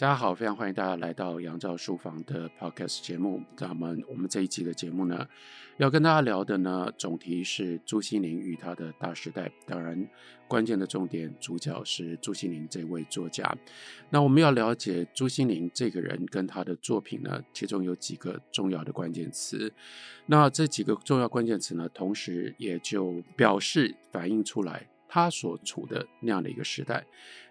大家好，非常欢迎大家来到杨照书房的 Podcast 节目。咱们我们这一集的节目呢，要跟大家聊的呢，总题是朱西甯与他的大时代。当然，关键的重点主角是朱西甯这位作家。那我们要了解朱西甯这个人跟他的作品呢，其中有几个重要的关键词。那这几个重要关键词呢，同时也就表示反映出来他所处的那样的一个时代。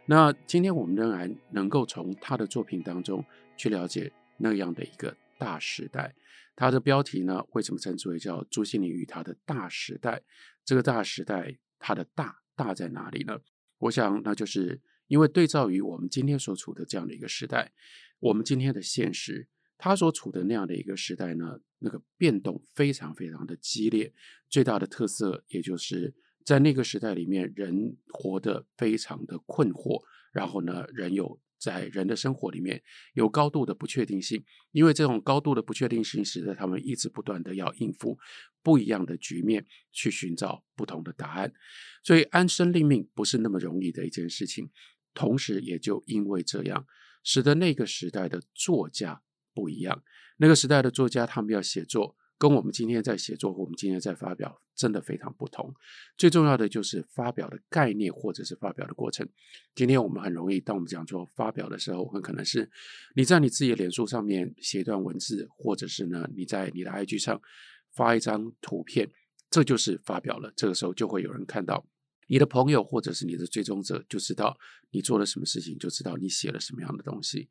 那今天我们仍然能够从他的作品当中去了解那样的一个大时代。他的标题呢，为什么称之为叫朱西甯与他的大时代？这个大时代，它的大大在哪里呢？我想，那就是因为对照于我们今天所处的这样的一个时代，我们今天的现实，他所处的那样的一个时代呢，那个变动非常非常的激烈。最大的特色，也就是。在那个时代里面，人活得非常的困惑，然后呢，人有在人的生活里面有高度的不确定性，因为这种高度的不确定性使得他们一直不断的要应付不一样的局面，去寻找不同的答案，所以安身立命不是那么容易的一件事情。同时，也就因为这样，使得那个时代的作家不一样。那个时代的作家，他们要写作。跟我们今天在写作和，我们今天在发表，真的非常不同。最重要的就是发表的概念，或者是发表的过程。今天我们很容易，当我们讲说发表的时候，很可能是你在你自己的脸书上面写一段文字，或者是呢你在你的 IG 上发一张图片，这就是发表了。这个时候就会有人看到你的朋友，或者是你的追踪者，就知道你做了什么事情，就知道你写了什么样的东西。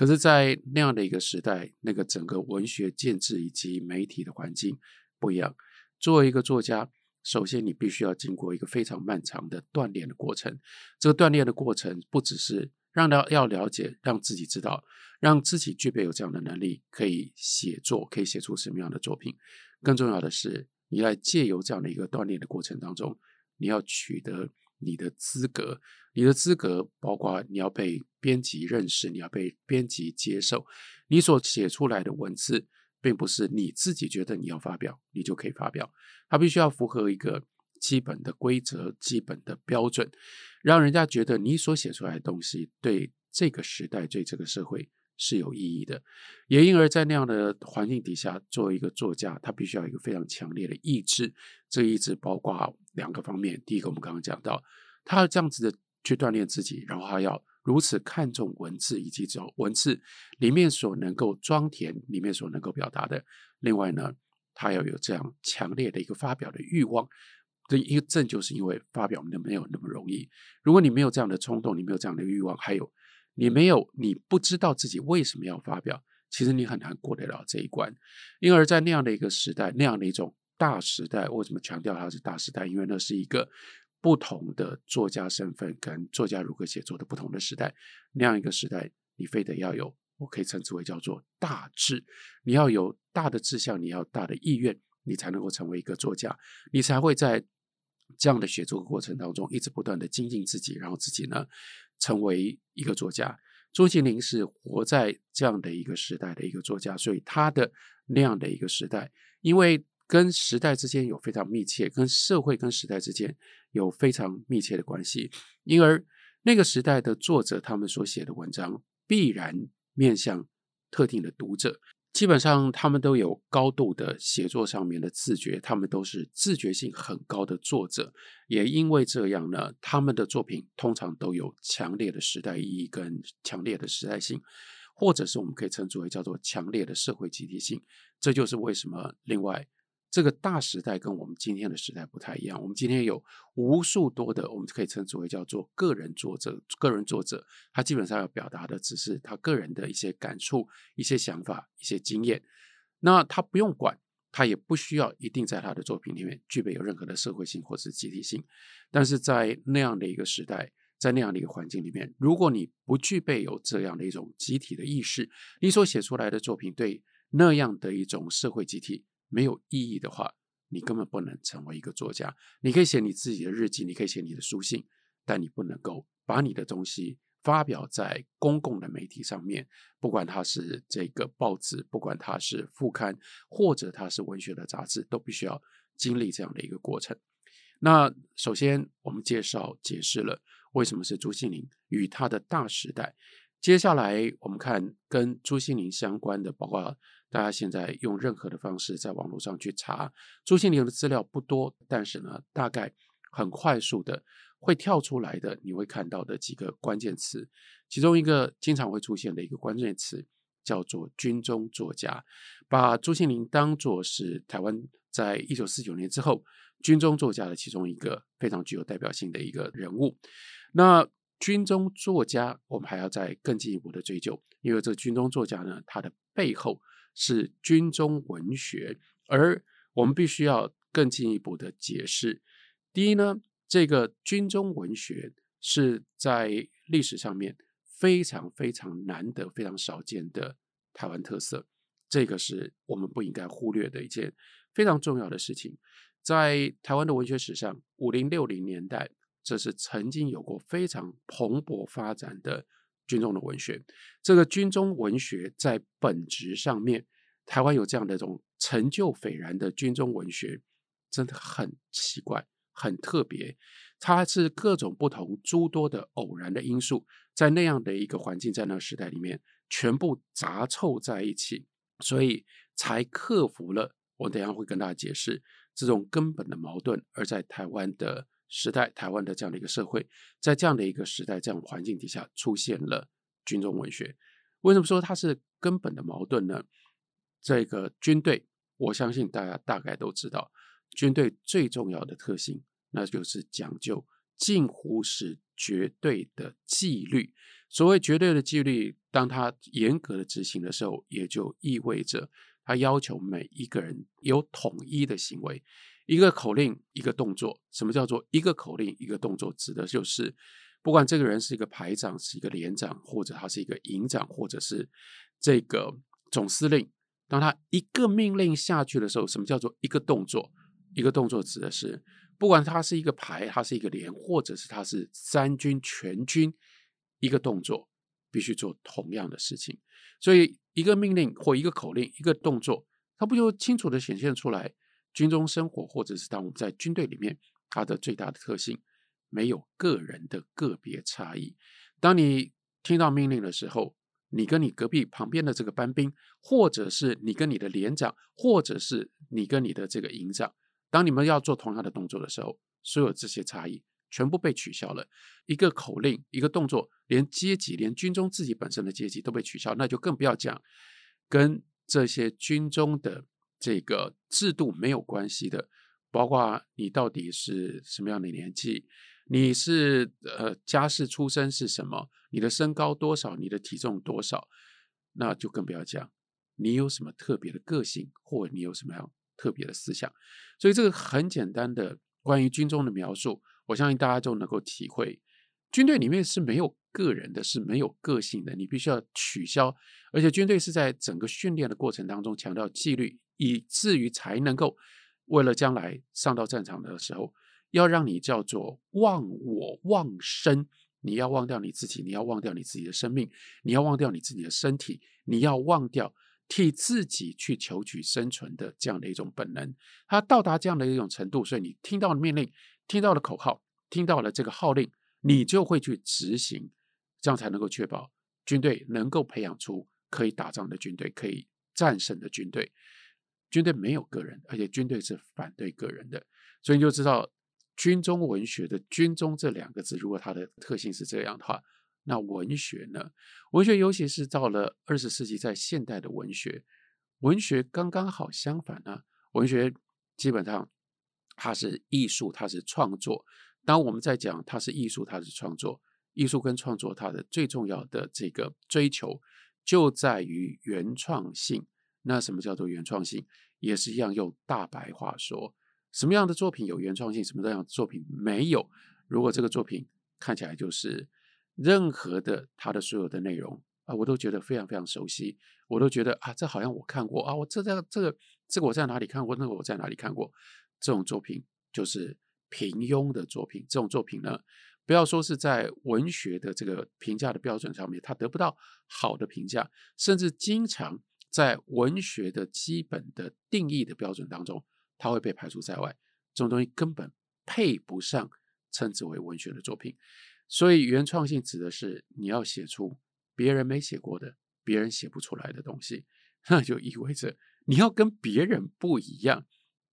可是，在那样的一个时代，那个整个文学建制以及媒体的环境不一样。作为一个作家，首先你必须要经过一个非常漫长的锻炼的过程。这个锻炼的过程，不只是让他要了解，让自己知道，让自己具备有这样的能力，可以写作，可以写出什么样的作品。更重要的是，你在借由这样的一个锻炼的过程当中，你要取得。你的资格，你的资格包括你要被编辑认识，你要被编辑接受。你所写出来的文字，并不是你自己觉得你要发表，你就可以发表。它必须要符合一个基本的规则、基本的标准，让人家觉得你所写出来的东西对这个时代、对这个社会是有意义的。也因而，在那样的环境底下，作为一个作家，他必须要有一个非常强烈的意志。这个意志包括。两个方面，第一个我们刚刚讲到，他要这样子的去锻炼自己，然后他要如此看重文字以及这种文字里面所能够装填、里面所能够表达的。另外呢，他要有这样强烈的一个发表的欲望。这一个正就是因为发表没有那么容易。如果你没有这样的冲动，你没有这样的欲望，还有你没有你不知道自己为什么要发表，其实你很难过得了这一关。因而，在那样的一个时代，那样的一种。大时代为什么强调它是大时代？因为那是一个不同的作家身份跟作家如何写作的不同的时代。那样一个时代，你非得要有，我可以称之为叫做大志。你要有大的志向，你要大的意愿，你才能够成为一个作家，你才会在这样的写作过程当中一直不断的精进自己，然后自己呢成为一个作家。朱西甯是活在这样的一个时代的一个作家，所以他的那样的一个时代，因为。跟时代之间有非常密切，跟社会跟时代之间有非常密切的关系，因而那个时代的作者他们所写的文章必然面向特定的读者，基本上他们都有高度的写作上面的自觉，他们都是自觉性很高的作者，也因为这样呢，他们的作品通常都有强烈的时代意义跟强烈的时代性，或者是我们可以称之为叫做强烈的社会集体性，这就是为什么另外。这个大时代跟我们今天的时代不太一样。我们今天有无数多的，我们可以称之为叫做个人作者。个人作者，他基本上要表达的只是他个人的一些感触、一些想法、一些经验。那他不用管，他也不需要一定在他的作品里面具备有任何的社会性或是集体性。但是在那样的一个时代，在那样的一个环境里面，如果你不具备有这样的一种集体的意识，你所写出来的作品对那样的一种社会集体。没有意义的话，你根本不能成为一个作家。你可以写你自己的日记，你可以写你的书信，但你不能够把你的东西发表在公共的媒体上面。不管它是这个报纸，不管它是副刊，或者它是文学的杂志，都必须要经历这样的一个过程。那首先，我们介绍解释了为什么是朱西甯与他的大时代。接下来我们看跟朱西甯相关的，包括大家现在用任何的方式在网络上去查朱西甯的资料不多，但是呢，大概很快速的会跳出来的，你会看到的几个关键词，其中一个经常会出现的一个关键词叫做军中作家，把朱西甯当作是台湾在一九四九年之后军中作家的其中一个非常具有代表性的一个人物。那军中作家，我们还要再更进一步的追究，因为这军中作家呢，他的背后是军中文学，而我们必须要更进一步的解释。第一呢，这个军中文学是在历史上面非常非常难得、非常少见的台湾特色，这个是我们不应该忽略的一件非常重要的事情。在台湾的文学史上，五零六零年代。这是曾经有过非常蓬勃发展的军中的文学。这个军中文学在本质上面，台湾有这样的一种成就斐然的军中文学，真的很奇怪，很特别。它是各种不同诸多的偶然的因素，在那样的一个环境，在那个时代里面，全部杂凑在一起，所以才克服了。我等下会跟大家解释这种根本的矛盾，而在台湾的。时代，台湾的这样的一个社会，在这样的一个时代、这样环境底下，出现了军中文学。为什么说它是根本的矛盾呢？这个军队，我相信大家大概都知道，军队最重要的特性，那就是讲究近乎是绝对的纪律。所谓绝对的纪律，当它严格的执行的时候，也就意味着它要求每一个人有统一的行为。一个口令，一个动作。什么叫做一个口令，一个动作？指的就是，不管这个人是一个排长，是一个连长，或者他是一个营长，或者是这个总司令，当他一个命令下去的时候，什么叫做一个动作？一个动作指的是，不管他是一个排，他是一个连，或者是他是三军全军，一个动作必须做同样的事情。所以，一个命令或一个口令，一个动作，它不就清楚地显现出来？军中生活，或者是当我们在军队里面，它的最大的特性，没有个人的个别差异。当你听到命令的时候，你跟你隔壁旁边的这个班兵，或者是你跟你的连长，或者是你跟你的这个营长，当你们要做同样的动作的时候，所有这些差异全部被取消了。一个口令，一个动作，连阶级，连军中自己本身的阶级都被取消，那就更不要讲跟这些军中的。这个制度没有关系的，包括你到底是什么样的年纪，你是呃家世出身是什么，你的身高多少，你的体重多少，那就更不要讲你有什么特别的个性，或你有什么样特别的思想。所以这个很简单的关于军中的描述，我相信大家就能够体会，军队里面是没有个人的，是没有个性的，你必须要取消，而且军队是在整个训练的过程当中强调纪律。以至于才能够为了将来上到战场的时候，要让你叫做忘我忘生，你要忘掉你自己，你要忘掉你自己的生命，你要忘掉你自己的身体，你要忘掉替自己去求取生存的这样的一种本能。它到达这样的一种程度，所以你听到了命令，听到了口号，听到了这个号令，你就会去执行，这样才能够确保军队能够培养出可以打仗的军队，可以战胜的军队。军队没有个人，而且军队是反对个人的，所以你就知道军中文学的“军中”这两个字，如果它的特性是这样的话，那文学呢？文学尤其是到了二十世纪，在现代的文学，文学刚刚好相反呢。文学基本上它是艺术，它是创作。当我们在讲它是艺术，它是创作，艺术跟创作它的最重要的这个追求，就在于原创性。那什么叫做原创性？也是一样用大白话说，什么样的作品有原创性，什么样的作品没有？如果这个作品看起来就是任何的它的所有的内容啊，我都觉得非常非常熟悉，我都觉得啊，这好像我看过啊，我这这这个这个我在哪里看过，那个我在哪里看过？这种作品就是平庸的作品。这种作品呢，不要说是在文学的这个评价的标准上面，它得不到好的评价，甚至经常。在文学的基本的定义的标准当中，它会被排除在外。这种东西根本配不上称之为文学的作品。所以，原创性指的是你要写出别人没写过的、别人写不出来的东西，那就意味着你要跟别人不一样。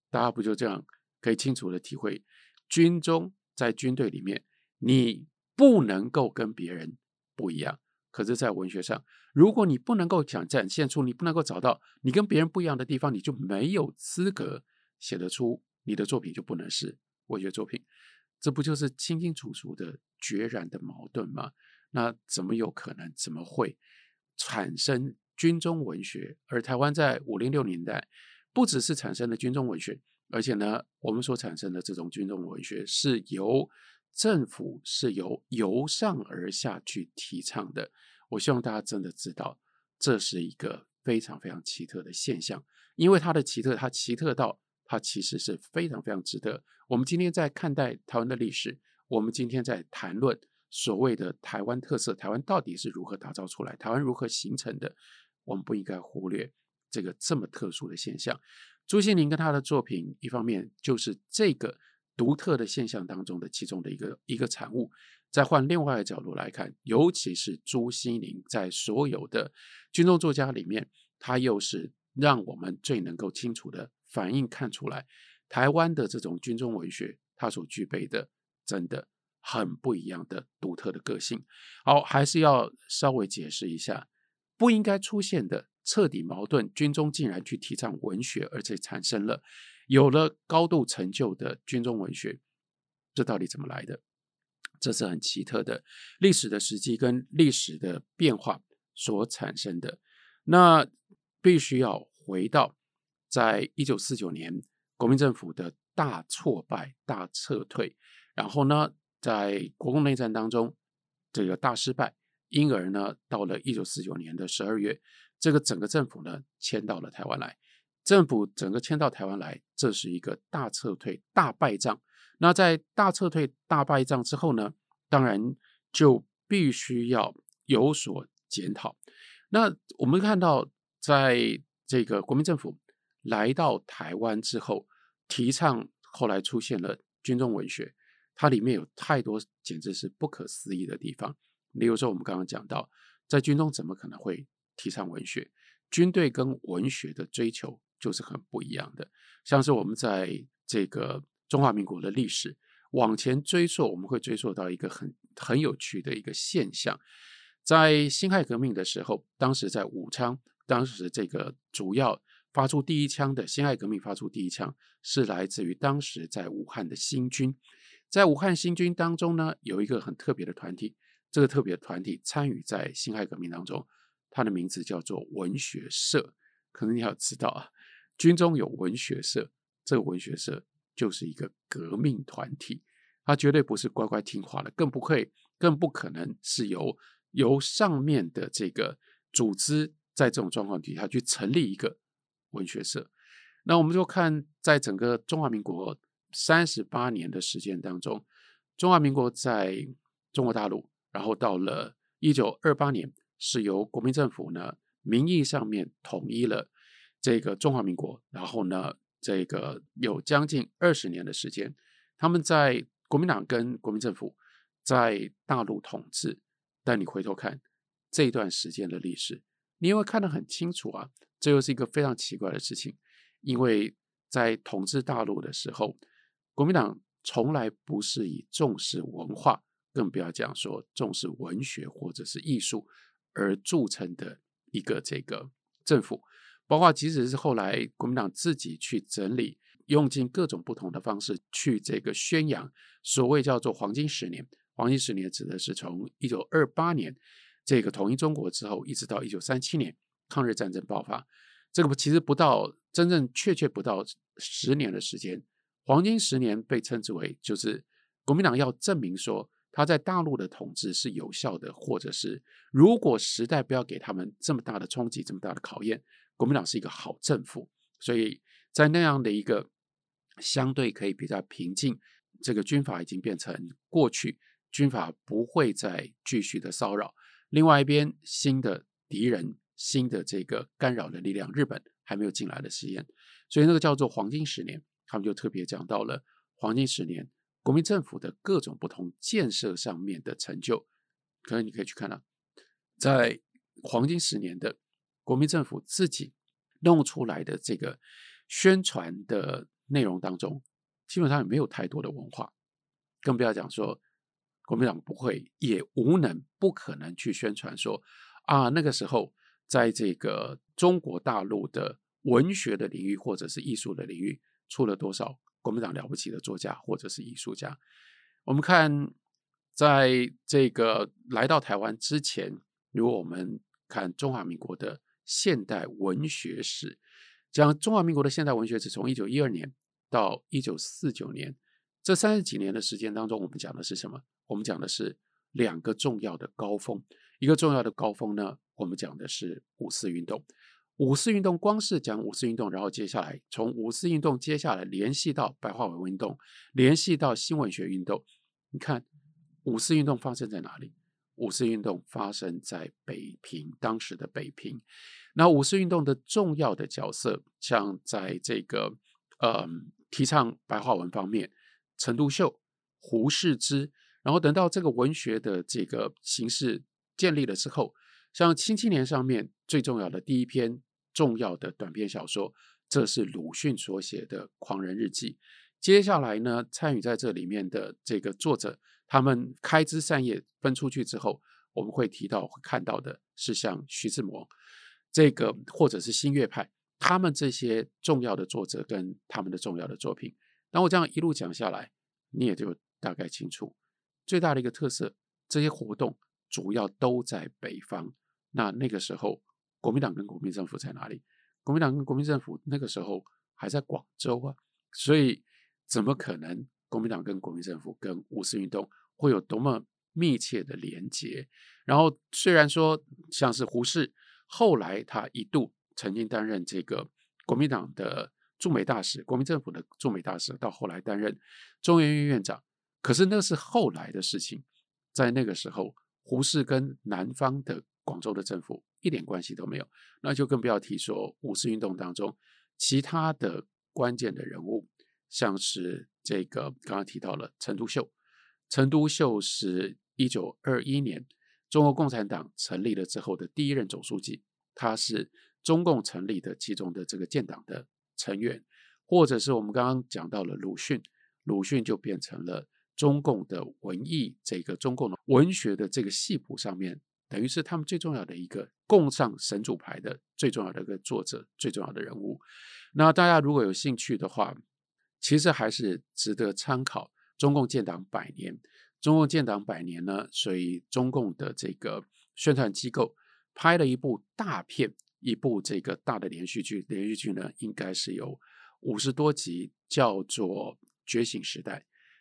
大家不就这样可以清楚的体会，军中在军队里面，你不能够跟别人不一样。可是，在文学上，如果你不能够想展现出，你不能够找到你跟别人不一样的地方，你就没有资格写得出你的作品，就不能是文学作品。这不就是清清楚楚的决然的矛盾吗？那怎么有可能？怎么会产生军中文学？而台湾在五零六年代，不只是产生了军中文学，而且呢，我们所产生的这种军中文学是由政府是由由上而下去提倡的。我希望大家真的知道，这是一个非常非常奇特的现象，因为它的奇特，它奇特到它其实是非常非常值得。我们今天在看待台湾的历史，我们今天在谈论所谓的台湾特色，台湾到底是如何打造出来，台湾如何形成的，我们不应该忽略这个这么特殊的现象。朱西甯跟他的作品，一方面就是这个。独特的现象当中的其中的一个一个产物，再换另外一个角度来看，尤其是朱西甯在所有的军中作家里面，他又是让我们最能够清楚的反映看出来，台湾的这种军中文学，它所具备的真的很不一样的独特的个性。好，还是要稍微解释一下，不应该出现的彻底矛盾，军中竟然去提倡文学，而且产生了。有了高度成就的军中文学，这到底怎么来的？这是很奇特的历史的时机跟历史的变化所产生的。那必须要回到在一九四九年国民政府的大挫败、大撤退，然后呢，在国共内战当中这个大失败，因而呢，到了一九四九年的十二月，这个整个政府呢迁到了台湾来。政府整个迁到台湾来，这是一个大撤退、大败仗。那在大撤退、大败仗之后呢，当然就必须要有所检讨。那我们看到，在这个国民政府来到台湾之后，提倡后来出现了军中文学，它里面有太多简直是不可思议的地方。例如说，我们刚刚讲到，在军中怎么可能会提倡文学？军队跟文学的追求。就是很不一样的，像是我们在这个中华民国的历史往前追溯，我们会追溯到一个很很有趣的一个现象，在辛亥革命的时候，当时在武昌，当时这个主要发出第一枪的辛亥革命发出第一枪，是来自于当时在武汉的新军，在武汉新军当中呢，有一个很特别的团体，这个特别的团体参与在辛亥革命当中，它的名字叫做文学社，可能你要知道啊。军中有文学社，这个文学社就是一个革命团体，它绝对不是乖乖听话的，更不会，更不可能是由由上面的这个组织在这种状况底下去成立一个文学社。那我们就看，在整个中华民国三十八年的时间当中，中华民国在中国大陆，然后到了一九二八年，是由国民政府呢名义上面统一了。这个中华民国，然后呢，这个有将近二十年的时间，他们在国民党跟国民政府在大陆统治。但你回头看这一段时间的历史，你会看得很清楚啊。这又是一个非常奇怪的事情，因为在统治大陆的时候，国民党从来不是以重视文化，更不要讲说重视文学或者是艺术而著称的一个这个政府。包括即使是后来国民党自己去整理，用尽各种不同的方式去这个宣扬所谓叫做黄金十年。黄金十年指的是从一九二八年这个统一中国之后，一直到一九三七年抗日战争爆发，这个其实不到真正确切不到十年的时间。黄金十年被称之为就是国民党要证明说他在大陆的统治是有效的，或者是如果时代不要给他们这么大的冲击，这么大的考验。国民党是一个好政府，所以在那样的一个相对可以比较平静，这个军阀已经变成过去，军阀不会再继续的骚扰。另外一边，新的敌人、新的这个干扰的力量，日本还没有进来的实验，所以那个叫做黄金十年，他们就特别讲到了黄金十年国民政府的各种不同建设上面的成就。可能你可以去看到，在黄金十年的国民政府自己弄出来的这个宣传的内容当中，基本上也没有太多的文化，更不要讲说国民党不会也无能不可能去宣传说啊，那个时候在这个中国大陆的文学的领域或者是艺术的领域出了多少国民党了不起的作家或者是艺术家。我们看，在这个来到台湾之前，如果我们看中华民国的现代文学史，讲中华民国的现代文学史，从一九一二年到一九四九年这三十几年的时间当中，我们讲的是什么？我们讲的是两个重要的高峰。一个重要的高峰呢，我们讲的是五四运动。五四运动光是讲五四运动，然后接下来从五四运动接下来联系到白话文运动，联系到新文学运动。你看，五四运动发生在哪里？五四运动发生在北平，当时的北平。那五四运动的重要的角色，像在这个呃提倡白话文方面，陈独秀、胡适之，然后等到这个文学的这个形式建立了之后，像《新青年》上面最重要的第一篇重要的短篇小说，这是鲁迅所写的《狂人日记》。接下来呢，参与在这里面的这个作者，他们开枝散叶分出去之后，我们会提到会看到的是像徐志摩，这个或者是新月派，他们这些重要的作者跟他们的重要的作品。当我这样一路讲下来，你也就大概清楚最大的一个特色，这些活动主要都在北方。那那个时候，国民党跟国民政府在哪里？国民党跟国民政府那个时候还在广州啊，所以。怎么可能？国民党跟国民政府跟五四运动会有多么密切的连结？然后虽然说像是胡适，后来他一度曾经担任这个国民党的驻美大使，国民政府的驻美大使，到后来担任中研院院长，可是那是后来的事情。在那个时候，胡适跟南方的广州的政府一点关系都没有，那就更不要提说五四运动当中其他的关键的人物。像是这个刚刚提到了陈独秀，陈独秀是一九二一年中国共产党成立了之后的第一任总书记，他是中共成立的其中的这个建党的成员，或者是我们刚刚讲到了鲁迅，鲁迅就变成了中共的文艺这个中共的文学的这个系谱上面，等于是他们最重要的一个共上神主牌的最重要的一个作者，最重要的人物。那大家如果有兴趣的话，其实还是值得参考。中共建党百年，中共建党百年呢，所以中共的这个宣传机构拍了一部大片，一部这个大的连续剧。连续剧呢，应该是有五十多集，叫做《觉醒时代》。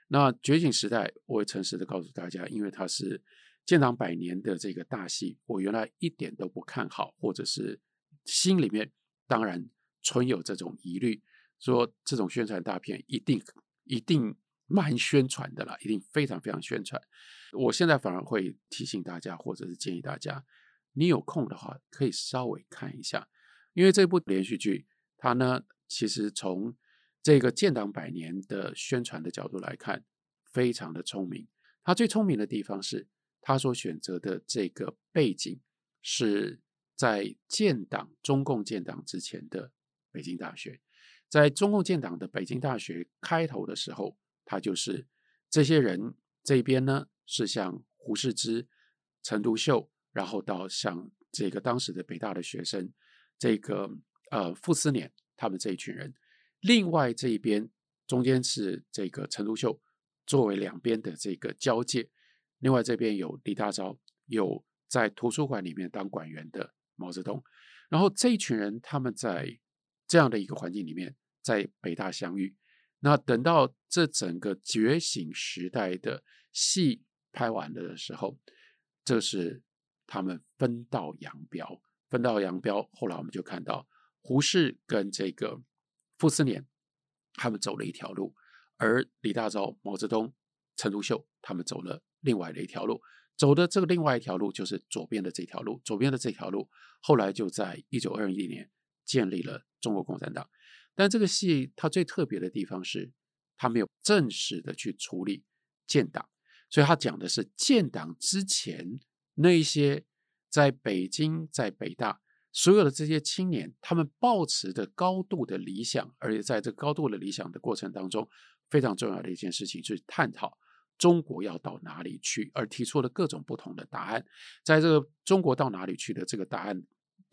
那《觉醒时代》，我会诚实的告诉大家，因为它是建党百年的这个大戏，我原来一点都不看好，或者是心里面当然存有这种疑虑。说这种宣传大片一定一定蛮宣传的啦，一定非常非常宣传。我现在反而会提醒大家，或者是建议大家，你有空的话可以稍微看一下，因为这部连续剧它呢，其实从这个建党百年的宣传的角度来看，非常的聪明。它最聪明的地方是，它所选择的这个背景是在建党中共建党之前的北京大学。在中共建党的北京大学开头的时候，他就是这些人这边呢，是像胡适之、陈独秀，然后到像这个当时的北大的学生，这个呃傅斯年他们这一群人。另外这一边中间是这个陈独秀作为两边的这个交界，另外这边有李大钊，有在图书馆里面当馆员的毛泽东，然后这一群人他们在。这样的一个环境里面，在北大相遇。那等到这整个觉醒时代的戏拍完了的时候，这是他们分道扬镳。分道扬镳，后来我们就看到胡适跟这个傅斯年他们走了一条路，而李大钊、毛泽东、陈独秀他们走了另外的一条路。走的这个另外一条路就是左边的这条路。左边的这条路，后来就在一九二一年建立了。中国共产党，但这个戏它最特别的地方是，它没有正式的去处理建党，所以它讲的是建党之前那一些在北京，在北大，所有的这些青年，他们抱持的高度的理想，而且在这高度的理想的过程当中，非常重要的一件事情就是探讨中国要到哪里去，而提出了各种不同的答案。在这个中国到哪里去的这个答案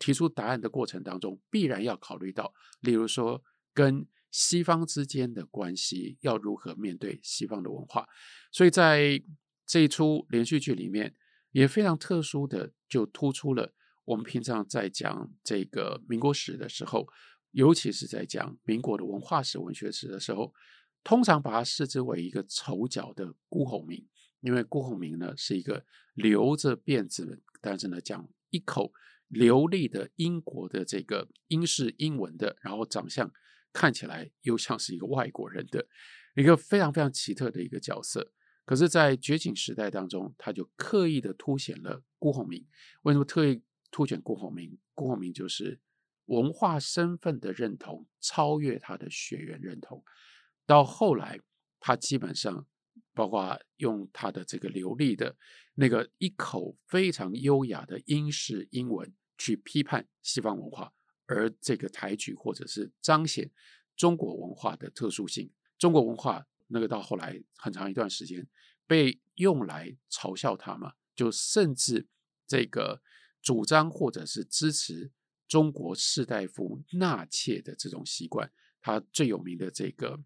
提出答案的过程当中，必然要考虑到，例如说跟西方之间的关系要如何面对西方的文化，所以在这一出连续剧里面也非常特殊的，就突出了我们平常在讲这个民国史的时候，尤其是在讲民国的文化史、文学史的时候，通常把它视之为一个丑角的辜鸿铭，因为辜鸿铭呢是一个留着辫子，但是呢讲一口流利的英国的这个英式英文的，然后长相。看起来又像是一个外国人的一个非常非常奇特的一个角色，可是，在觉醒时代当中，他就刻意的凸显了辜鸿铭。为什么特意凸显辜鸿铭？辜鸿铭就是文化身份的认同超越他的血缘认同。到后来，他基本上包括用他的这个流利的那个一口非常优雅的英式英文去批判西方文化。而这个抬举或者是彰显中国文化的特殊性，中国文化那个到后来很长一段时间被用来嘲笑他嘛，就甚至这个主张或者是支持中国士大夫纳妾的这种习惯，他最有名的这个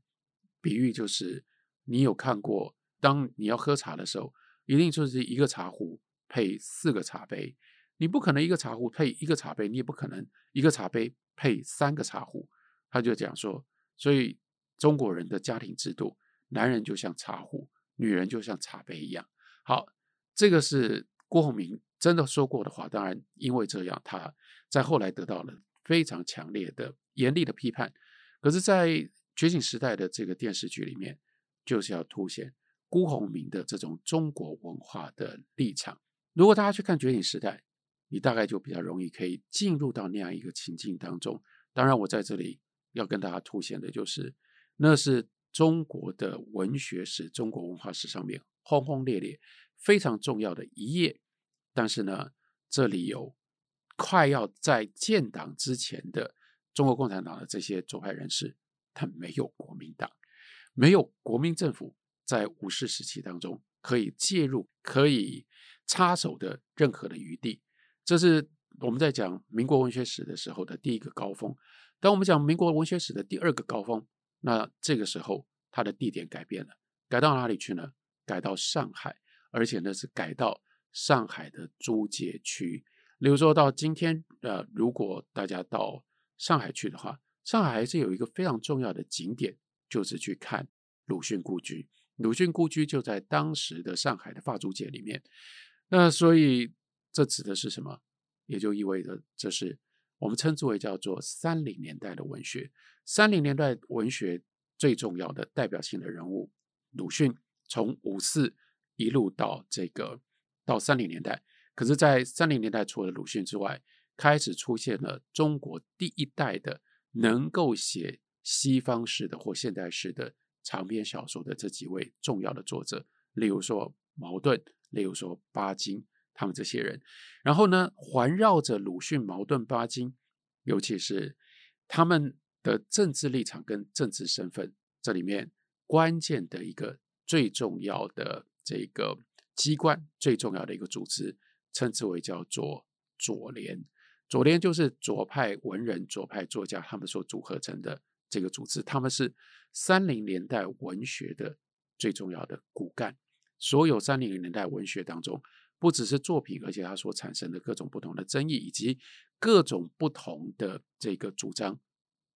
比喻就是，你有看过，当你要喝茶的时候，一定就是一个茶壶配四个茶杯。你不可能一个茶壶配一个茶杯，你也不可能一个茶杯配三个茶壶。他就讲说，所以中国人的家庭制度，男人就像茶壶，女人就像茶杯一样。好，这个是郭鸿铭真的说过的话。当然，因为这样，他在后来得到了非常强烈的、严厉的批判。可是，在觉醒时代的这个电视剧里面，就是要凸显辜鸿铭的这种中国文化的立场。如果大家去看觉醒时代，你大概就比较容易可以进入到那样一个情境当中。当然，我在这里要跟大家凸显的就是，那是中国的文学史、中国文化史上面轰轰烈烈、非常重要的一页。但是呢，这里有快要在建党之前的中国共产党的这些左派人士，他没有国民党，没有国民政府在五四时期当中可以介入、可以插手的任何的余地。这是我们在讲民国文学史的时候的第一个高峰。当我们讲民国文学史的第二个高峰，那这个时候它的地点改变了，改到哪里去呢？改到上海，而且呢是改到上海的租界区。例如说到今天，呃，如果大家到上海去的话，上海还是有一个非常重要的景点，就是去看鲁迅故居。鲁迅故居就在当时的上海的法租界里面。那所以。这指的是什么？也就意味着这是我们称之为叫做三零年代的文学。三零年代文学最重要的代表性的人物，鲁迅，从五四一路到这个到三零年代。可是，在三零年代除了鲁迅之外，开始出现了中国第一代的能够写西方式的或现代式的长篇小说的这几位重要的作者，例如说茅盾，例如说巴金。他们这些人，然后呢，环绕着鲁迅、茅盾、巴金，尤其是他们的政治立场跟政治身份，这里面关键的一个最重要的这个机关，最重要的一个组织，称之为叫做左联。左联就是左派文人、左派作家他们所组合成的这个组织，他们是三零年代文学的最重要的骨干。所有三零年代文学当中。不只是作品，而且它所产生的各种不同的争议，以及各种不同的这个主张，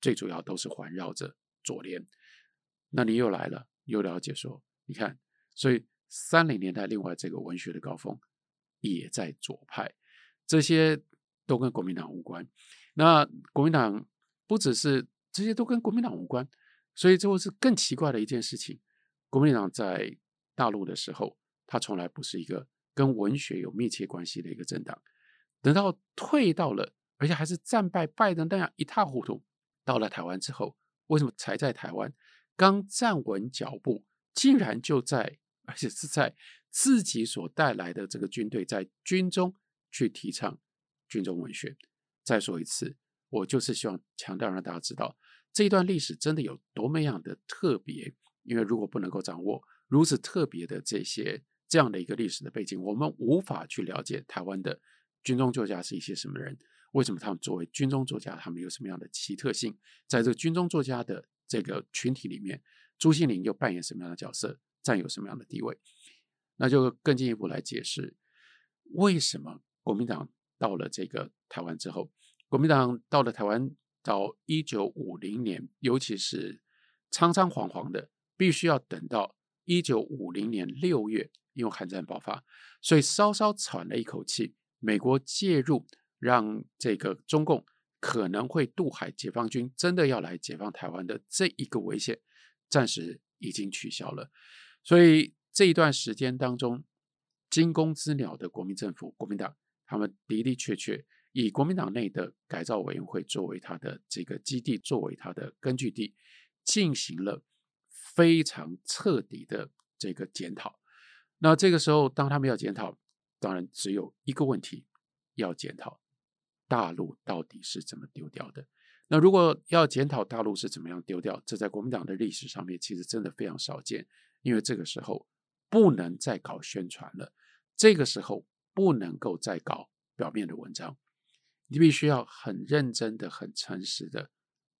最主要都是环绕着左联。那你又来了，又了解说，你看，所以三零年代另外这个文学的高峰也在左派，这些都跟国民党无关。那国民党不只是这些都跟国民党无关，所以这是更奇怪的一件事情。国民党在大陆的时候，它从来不是一个。跟文学有密切关系的一个政党，等到退到了，而且还是战败败的那样一塌糊涂，到了台湾之后，为什么才在台湾刚站稳脚步，竟然就在，而且是在自己所带来的这个军队在军中去提倡军中文学。再说一次，我就是希望强调让大家知道这一段历史真的有多么样的特别。因为如果不能够掌握如此特别的这些这样的一个历史的背景，我们无法去了解台湾的军中作家是一些什么人。为什么他们作为军中作家，他们有什么样的奇特性？在这个军中作家的这个群体里面，朱西甯又扮演什么样的角色，占有什么样的地位？那就更进一步来解释，为什么国民党到了这个台湾之后，国民党到了台湾到一九五零年，尤其是仓仓皇皇的，必须要等到一九五零年六月，因为韩战爆发，所以稍稍喘了一口气，美国介入。让这个中共可能会渡海，解放军真的要来解放台湾的这一个危险，暂时已经取消了。所以这一段时间当中，惊弓之鸟的国民政府、国民党，他们的的确确以国民党内的改造委员会作为他的这个基地，作为他的根据地，进行了非常彻底的这个检讨。那这个时候，当他们要检讨，当然只有一个问题要检讨。大陆到底是怎么丢掉的？那如果要检讨大陆是怎么样丢掉，这在国民党的历史上面其实真的非常少见。因为这个时候不能再搞宣传了，这个时候不能够再搞表面的文章，你必须要很认真的、很诚实的，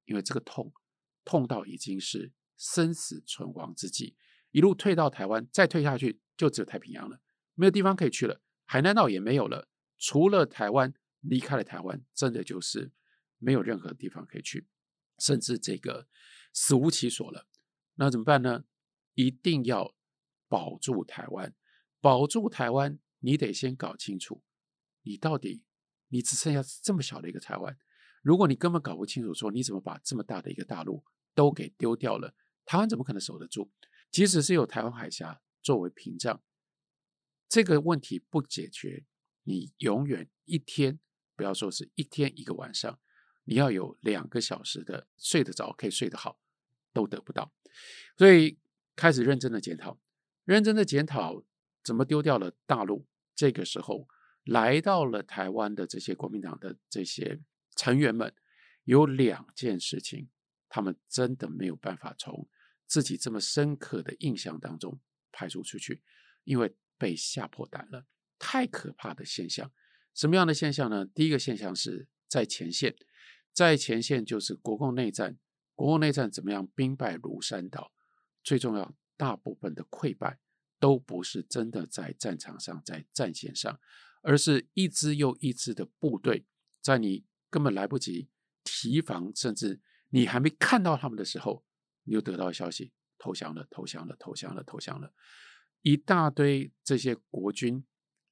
因为这个痛痛到已经是生死存亡之际，一路退到台湾，再退下去就只有太平洋了，没有地方可以去了，海南岛也没有了，除了台湾。离开了台湾，真的就是没有任何地方可以去，甚至这个死无其所了。那怎么办呢？一定要保住台湾，保住台湾，你得先搞清楚，你到底你只剩下这么小的一个台湾。如果你根本搞不清楚，说你怎么把这么大的一个大陆都给丢掉了，台湾怎么可能守得住？即使是有台湾海峡作为屏障，这个问题不解决，你永远一天。不要说是一天一个晚上，你要有两个小时的睡得着，可以睡得好，都得不到。所以开始认真的检讨，认真的检讨怎么丢掉了大陆。这个时候来到了台湾的这些国民党的这些成员们，有两件事情，他们真的没有办法从自己这么深刻的印象当中排除出去，因为被吓破胆了，太可怕的现象。什么样的现象呢？第一个现象是在前线，在前线就是国共内战。国共内战怎么样？兵败如山倒。最重要，大部分的溃败都不是真的在战场上，在战线上，而是一支又一支的部队，在你根本来不及提防，甚至你还没看到他们的时候，你就得到消息，投降了，投降了，投降了，投降了。一大堆这些国军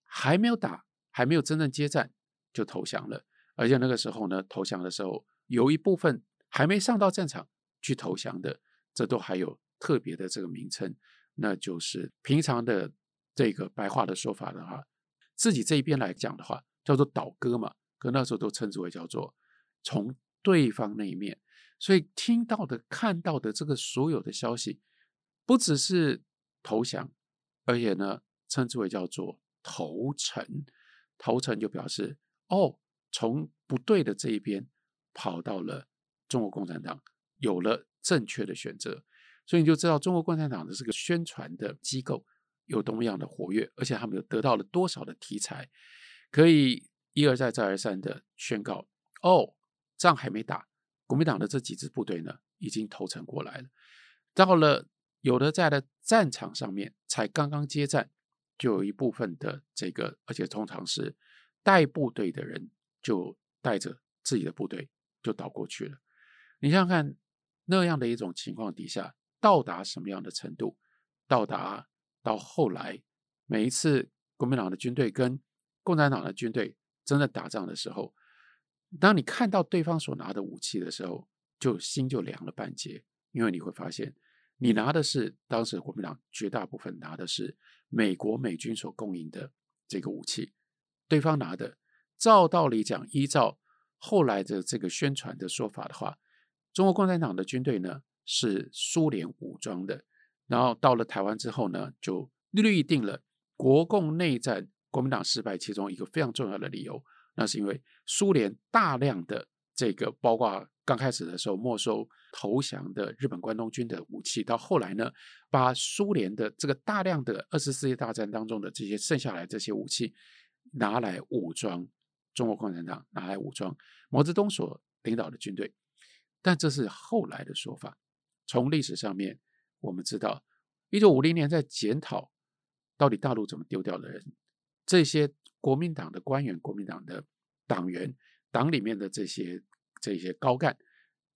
还没有打。还没有真正接战就投降了，而且那个时候呢，投降的时候有一部分还没上到战场去投降的，这都还有特别的这个名称，那就是平常的这个白话的说法的话，自己这一边来讲的话叫做倒戈嘛，可那时候都称之为叫做从对方那一面，所以听到的、看到的这个所有的消息，不只是投降，而且呢称之为叫做投诚。投诚就表示哦，从不对的这一边跑到了中国共产党，有了正确的选择，所以你就知道中国共产党的这个宣传的机构有多么样的活跃，而且他们又得到了多少的题材，可以一而再再而三的宣告哦，仗还没打，国民党的这几支部队呢已经投诚过来了，到了有的在的战场上面才刚刚接战。就有一部分的这个，而且通常是带部队的人，就带着自己的部队就倒过去了。你想想看，那样的一种情况底下，到达什么样的程度？到达到后来，每一次国民党的军队跟共产党的军队真的打仗的时候，当你看到对方所拿的武器的时候，就心就凉了半截，因为你会发现。你拿的是当时国民党绝大部分拿的是美国美军所供应的这个武器，对方拿的，照道理讲，依照后来的这个宣传的说法的话，中国共产党的军队呢是苏联武装的，然后到了台湾之后呢，就预定了国共内战国民党失败其中一个非常重要的理由，那是因为苏联大量的这个，包括刚开始的时候没收投降的日本关东军的武器，到后来呢，把苏联的这个大量的二次世界大战当中的这些剩下来这些武器拿来武装中国共产党，拿来武装毛泽东所领导的军队。但这是后来的说法。从历史上面我们知道，一九五零年在检讨到底大陆怎么丢掉的人。这些国民党的官员、国民党的党员、党里面的这些这些高干、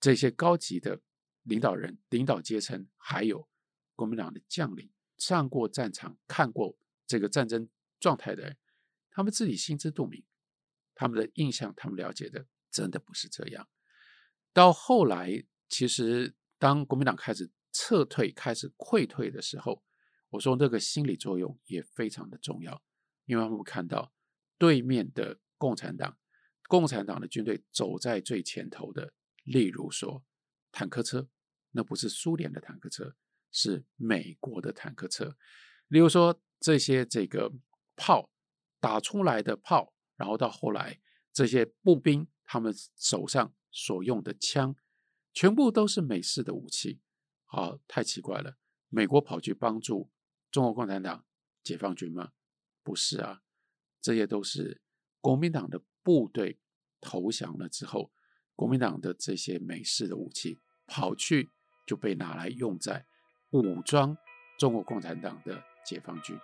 这些高级的领导人、领导阶层，还有国民党的将领，上过战场、看过这个战争状态的人，他们自己心知肚明，他们的印象、他们了解的，真的不是这样。到后来，其实当国民党开始撤退、开始溃退的时候，我说这个心理作用也非常的重要。因为我们看到对面的共产党，共产党的军队走在最前头的，例如说坦克车，那不是苏联的坦克车，是美国的坦克车。例如说这些这个炮打出来的炮，然后到后来这些步兵他们手上所用的枪，全部都是美式的武器。啊，太奇怪了，美国跑去帮助中国共产党解放军吗？不是啊，这些都是国民党的部队投降了之后，国民党的这些美式的武器跑去就被拿来用在武装中国共产党的解放军。